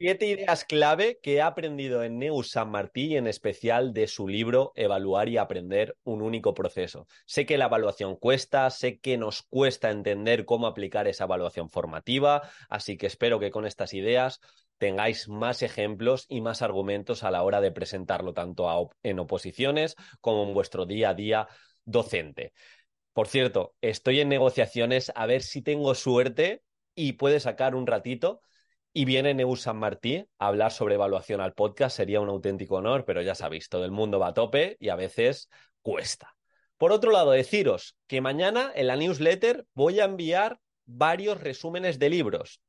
Siete ideas clave que he aprendido en Neus San Martí y en especial de su libro Evaluar y aprender un único proceso. Sé que la evaluación cuesta, sé que nos cuesta entender cómo aplicar esa evaluación formativa, así que espero que con estas ideas tengáis más ejemplos y más argumentos a la hora de presentarlo tanto en oposiciones como en vuestro día a día docente. Por cierto, estoy en negociaciones a ver si tengo suerte y puede sacar un ratito y viene Neus San Martí a hablar sobre evaluación al podcast. Sería un auténtico honor, pero ya sabéis, todo el mundo va a tope y a veces cuesta. Por otro lado, deciros que mañana en la newsletter voy a enviar varios resúmenes de libros.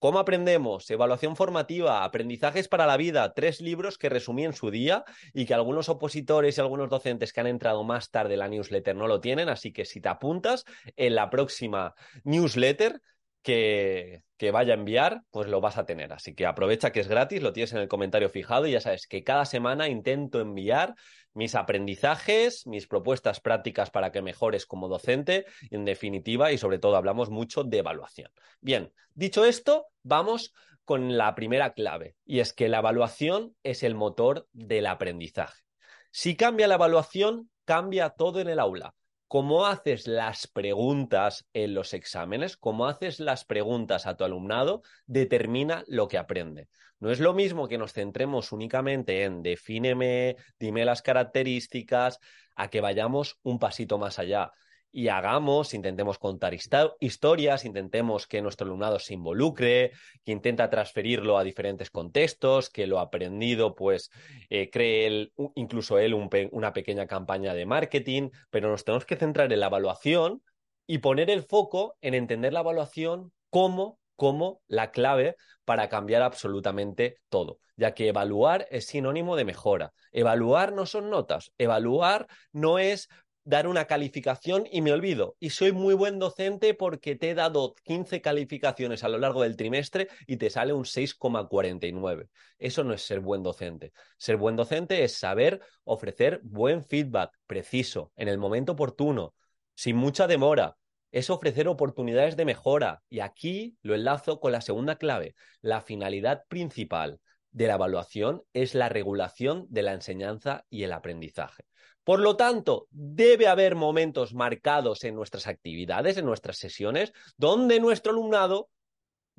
¿Cómo aprendemos? Evaluación formativa, aprendizajes para la vida, tres libros que resumí en su día y que algunos opositores y algunos docentes que han entrado más tarde en la newsletter no lo tienen, así que si te apuntas en la próxima newsletter que, vaya a enviar, pues lo vas a tener. Así que aprovecha que es gratis, lo tienes en el comentario fijado y ya sabes que cada semana intento enviar mis aprendizajes, mis propuestas prácticas para que mejores como docente, en definitiva, y sobre todo hablamos mucho de evaluación. Bien, dicho esto, vamos con la primera clave, y es que la evaluación es el motor del aprendizaje. Si cambia la evaluación, cambia todo en el aula cómo haces las preguntas en los exámenes, cómo haces las preguntas a tu alumnado, determina lo que aprende. No es lo mismo que nos centremos únicamente en defíneme, dime las características, a que vayamos un pasito más allá y hagamos, intentemos contar historias, intentemos que nuestro alumnado se involucre, que intenta transferirlo a diferentes contextos, que lo aprendido pues eh, cree incluso él una pequeña campaña de marketing, pero nos tenemos que centrar en la evaluación y poner el foco en entender la evaluación como como la clave para cambiar absolutamente todo, ya que evaluar es sinónimo de mejora. Evaluar no son notas, evaluar no es dar una calificación y me olvido. Y soy muy buen docente porque te he dado 15 calificaciones a lo largo del trimestre y te sale un 6,49. Eso no es ser buen docente. Ser buen docente es saber ofrecer buen feedback preciso, en el momento oportuno, sin mucha demora. Es ofrecer oportunidades de mejora. Y aquí lo enlazo con la segunda clave, la finalidad principal de la evaluación es la regulación de la enseñanza y el aprendizaje. Por lo tanto, debe haber momentos marcados en nuestras actividades, en nuestras sesiones, donde nuestro alumnado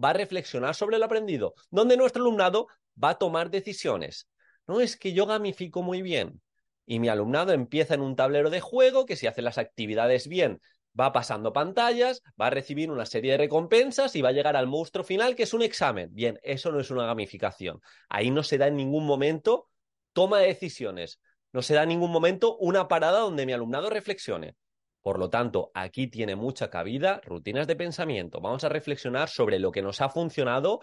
va a reflexionar sobre lo aprendido, donde nuestro alumnado va a tomar decisiones. No es que yo gamifico muy bien y mi alumnado empieza en un tablero de juego que si hace las actividades bien va pasando pantallas, va a recibir una serie de recompensas y va a llegar al monstruo final que es un examen. Bien, eso no es una gamificación. Ahí no se da en ningún momento toma de decisiones. No se da en ningún momento una parada donde mi alumnado reflexione. Por lo tanto, aquí tiene mucha cabida rutinas de pensamiento. Vamos a reflexionar sobre lo que nos ha funcionado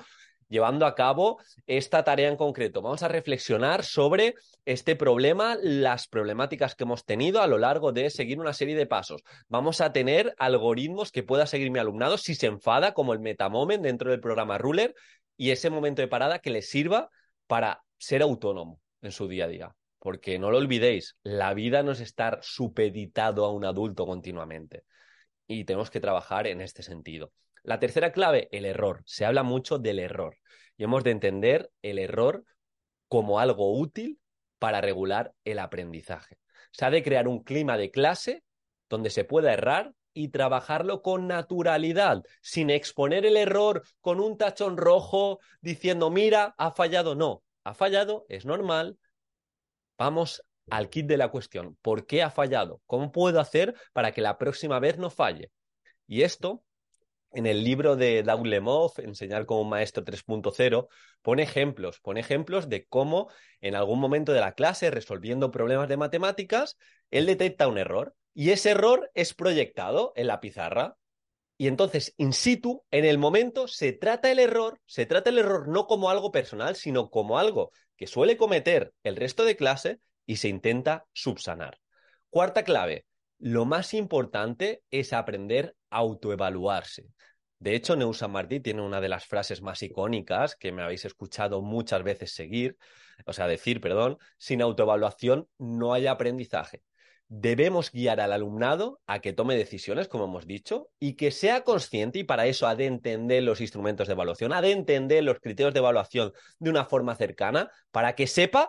llevando a cabo esta tarea en concreto. Vamos a reflexionar sobre este problema, las problemáticas que hemos tenido a lo largo de seguir una serie de pasos. Vamos a tener algoritmos que pueda seguir mi alumnado si se enfada, como el Metamoment dentro del programa Ruler, y ese momento de parada que le sirva para ser autónomo en su día a día. Porque no lo olvidéis, la vida no es estar supeditado a un adulto continuamente. Y tenemos que trabajar en este sentido. La tercera clave, el error. Se habla mucho del error. Y hemos de entender el error como algo útil para regular el aprendizaje. Se ha de crear un clima de clase donde se pueda errar y trabajarlo con naturalidad, sin exponer el error con un tachón rojo diciendo, mira, ha fallado. No, ha fallado, es normal, Vamos al kit de la cuestión. ¿Por qué ha fallado? ¿Cómo puedo hacer para que la próxima vez no falle? Y esto, en el libro de Doug Lemov, Enseñar como maestro 3.0, pone ejemplos, pone ejemplos de cómo en algún momento de la clase, resolviendo problemas de matemáticas, él detecta un error y ese error es proyectado en la pizarra. Y entonces, in situ, en el momento, se trata el error, se trata el error no como algo personal, sino como algo que suele cometer el resto de clase y se intenta subsanar. Cuarta clave, lo más importante es aprender a autoevaluarse. De hecho, Neusa Martí tiene una de las frases más icónicas que me habéis escuchado muchas veces seguir, o sea, decir, perdón, sin autoevaluación no hay aprendizaje. Debemos guiar al alumnado a que tome decisiones, como hemos dicho, y que sea consciente, y para eso ha de entender los instrumentos de evaluación, ha de entender los criterios de evaluación de una forma cercana, para que sepa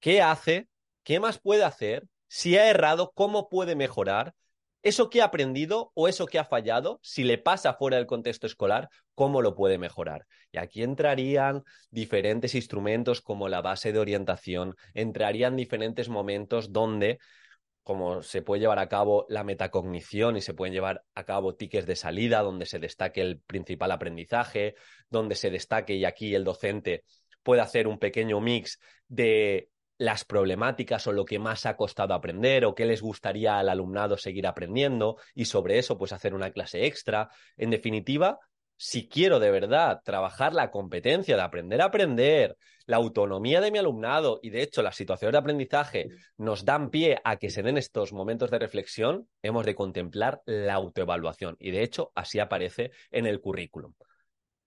qué hace, qué más puede hacer, si ha errado, cómo puede mejorar, eso que ha aprendido o eso que ha fallado, si le pasa fuera del contexto escolar, cómo lo puede mejorar. Y aquí entrarían diferentes instrumentos como la base de orientación, entrarían diferentes momentos donde como se puede llevar a cabo la metacognición y se pueden llevar a cabo tickets de salida donde se destaque el principal aprendizaje, donde se destaque y aquí el docente puede hacer un pequeño mix de las problemáticas o lo que más ha costado aprender o qué les gustaría al alumnado seguir aprendiendo y sobre eso pues hacer una clase extra. En definitiva, si quiero de verdad trabajar la competencia de aprender a aprender, la autonomía de mi alumnado y de hecho las situaciones de aprendizaje nos dan pie a que se den estos momentos de reflexión, hemos de contemplar la autoevaluación y de hecho así aparece en el currículum.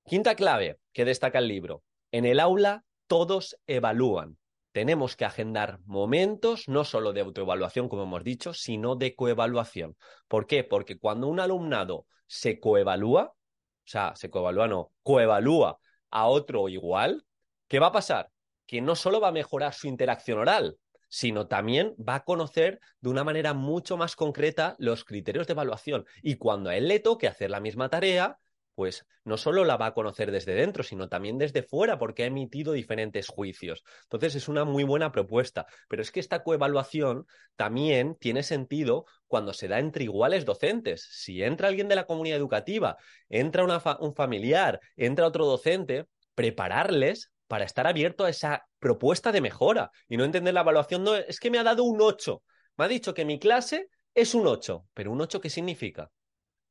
Quinta clave que destaca el libro. En el aula todos evalúan. Tenemos que agendar momentos no solo de autoevaluación, como hemos dicho, sino de coevaluación. ¿Por qué? Porque cuando un alumnado se coevalúa, sea, se coevalúa, no, coevalúa a otro igual, ¿qué va a pasar? Que no solo va a mejorar su interacción oral, sino también va a conocer de una manera mucho más concreta los criterios de evaluación. Y cuando a él le toque hacer la misma tarea, pues no solo la va a conocer desde dentro, sino también desde fuera, porque ha emitido diferentes juicios. Entonces es una muy buena propuesta, pero es que esta coevaluación también tiene sentido cuando se da entre iguales docentes. Si entra alguien de la comunidad educativa, entra un familiar, entra otro docente, prepararles para estar abierto a esa propuesta de mejora y no entender la evaluación, no, es que me ha dado un 8, me ha dicho que mi clase es un 8, pero un 8 ¿qué significa?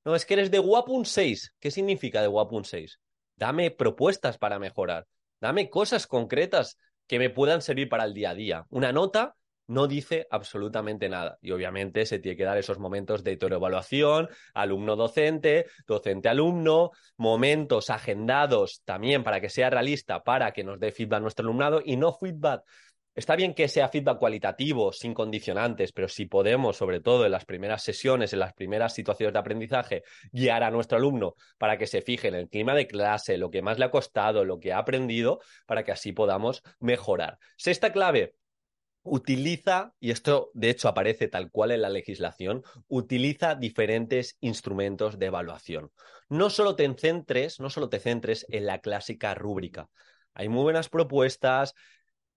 No, es que eres de guapo un 6. ¿Qué significa de guapo un 6? Dame propuestas para mejorar. Dame cosas concretas que me puedan servir para el día a día. Una nota no dice absolutamente nada. Y obviamente se tiene que dar esos momentos de evaluación, alumno-docente, docente-alumno, momentos agendados también para que sea realista, para que nos dé feedback nuestro alumnado y no feedback Está bien que sea feedback cualitativo, sin condicionantes, pero si podemos, sobre todo en las primeras sesiones, en las primeras situaciones de aprendizaje, guiar a nuestro alumno para que se fije en el clima de clase, lo que más le ha costado, lo que ha aprendido, para que así podamos mejorar. Sexta clave, utiliza, y esto de hecho aparece tal cual en la legislación, utiliza diferentes instrumentos de evaluación. No solo te centres, no solo te centres en la clásica rúbrica. Hay muy buenas propuestas,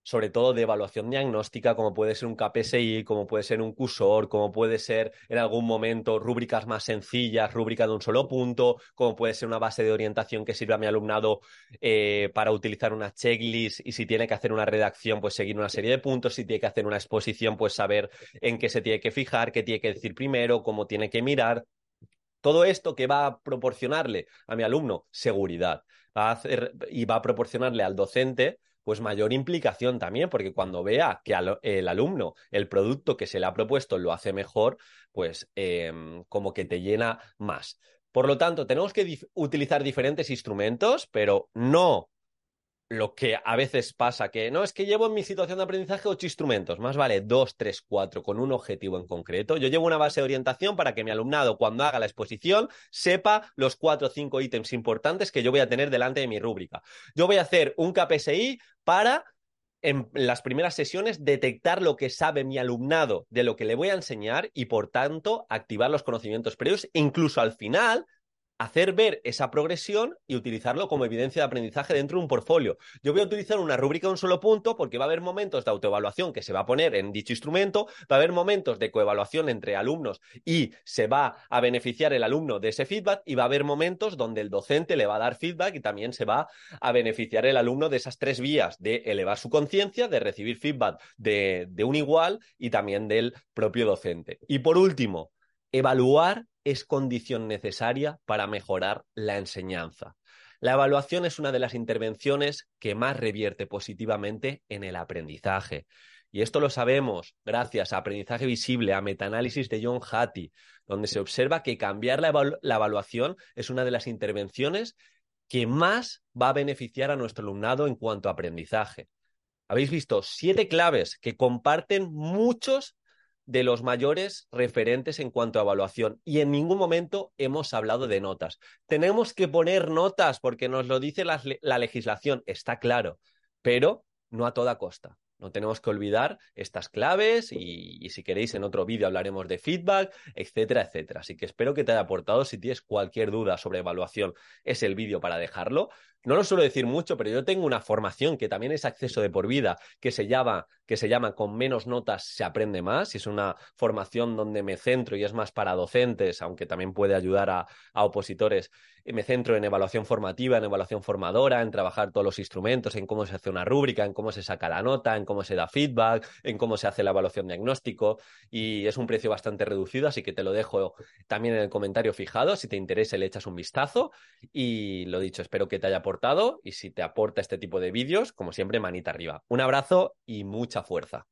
sobre todo de evaluación diagnóstica, como puede ser un KPSI, como puede ser un cursor, como puede ser en algún momento rúbricas más sencillas, rúbrica de un solo punto, como puede ser una base de orientación que sirva a mi alumnado eh, para utilizar una checklist y si tiene que hacer una redacción, pues seguir una serie de puntos, si tiene que hacer una exposición, pues saber en qué se tiene que fijar, qué tiene que decir primero, cómo tiene que mirar. Todo esto que va a proporcionarle a mi alumno seguridad va a hacer, y va a proporcionarle al docente pues mayor implicación también, porque cuando vea que el alumno, el producto que se le ha propuesto lo hace mejor, pues em, como que te llena más. Por lo tanto, tenemos que utilizar diferentes instrumentos, pero no lo que a veces pasa, que no es que llevo en mi situación de aprendizaje ocho instrumentos, más vale dos, tres, cuatro, con un objetivo en concreto. Yo llevo una base de orientación para que mi alumnado, cuando haga la exposición, sepa los cuatro o cinco ítems importantes que yo voy a tener delante de mi rúbrica. Yo voy a hacer un KPSI para en las primeras sesiones detectar lo que sabe mi alumnado de lo que le voy a enseñar y por tanto activar los conocimientos previos. Incluso al final hacer ver esa progresión y utilizarlo como evidencia de aprendizaje dentro de un portfolio. Yo voy a utilizar una rúbrica de un solo punto porque va a haber momentos de autoevaluación que se va a poner en dicho instrumento, va a haber momentos de coevaluación entre alumnos y se va a beneficiar el alumno de ese feedback y va a haber momentos donde el docente le va a dar feedback y también se va a beneficiar el alumno de esas tres vías, de elevar su conciencia, de recibir feedback de, de un igual y también del propio docente. Y por último, evaluar es condición necesaria para mejorar la enseñanza. La evaluación es una de las intervenciones que más revierte positivamente en el aprendizaje. Y esto lo sabemos gracias a Aprendizaje Visible, a metaanálisis de John Hattie, donde se observa que cambiar la, evaluación es una de las intervenciones que más va a beneficiar a nuestro alumnado en cuanto a aprendizaje. Habéis visto siete claves que comparten muchos de los mayores referentes en cuanto a evaluación y en ningún momento hemos hablado de notas. Tenemos que poner notas porque nos lo dice la, la legislación, está claro, pero no a toda costa. No tenemos que olvidar estas claves y, si queréis en otro vídeo hablaremos de feedback, etcétera, etcétera. Así que espero que te haya aportado. Si tienes cualquier duda sobre evaluación, es el vídeo para dejarlo. No lo suelo decir mucho, pero yo tengo una formación que también es acceso de por vida, que se llama, que se llama Con menos notas se aprende más. Es una formación donde me centro y es más para docentes, aunque también puede ayudar a, a opositores. Me centro en evaluación formativa, en evaluación formadora, en trabajar todos los instrumentos, en cómo se hace una rúbrica, en cómo se saca la nota, en cómo se da feedback, en cómo se hace la evaluación diagnóstico. Y es un precio bastante reducido, así que te lo dejo también en el comentario fijado. Si te interesa, le echas un vistazo. Y lo dicho, espero que te haya aportado y si te aporta este tipo de vídeos, como siempre, manita arriba. Un abrazo y mucha fuerza.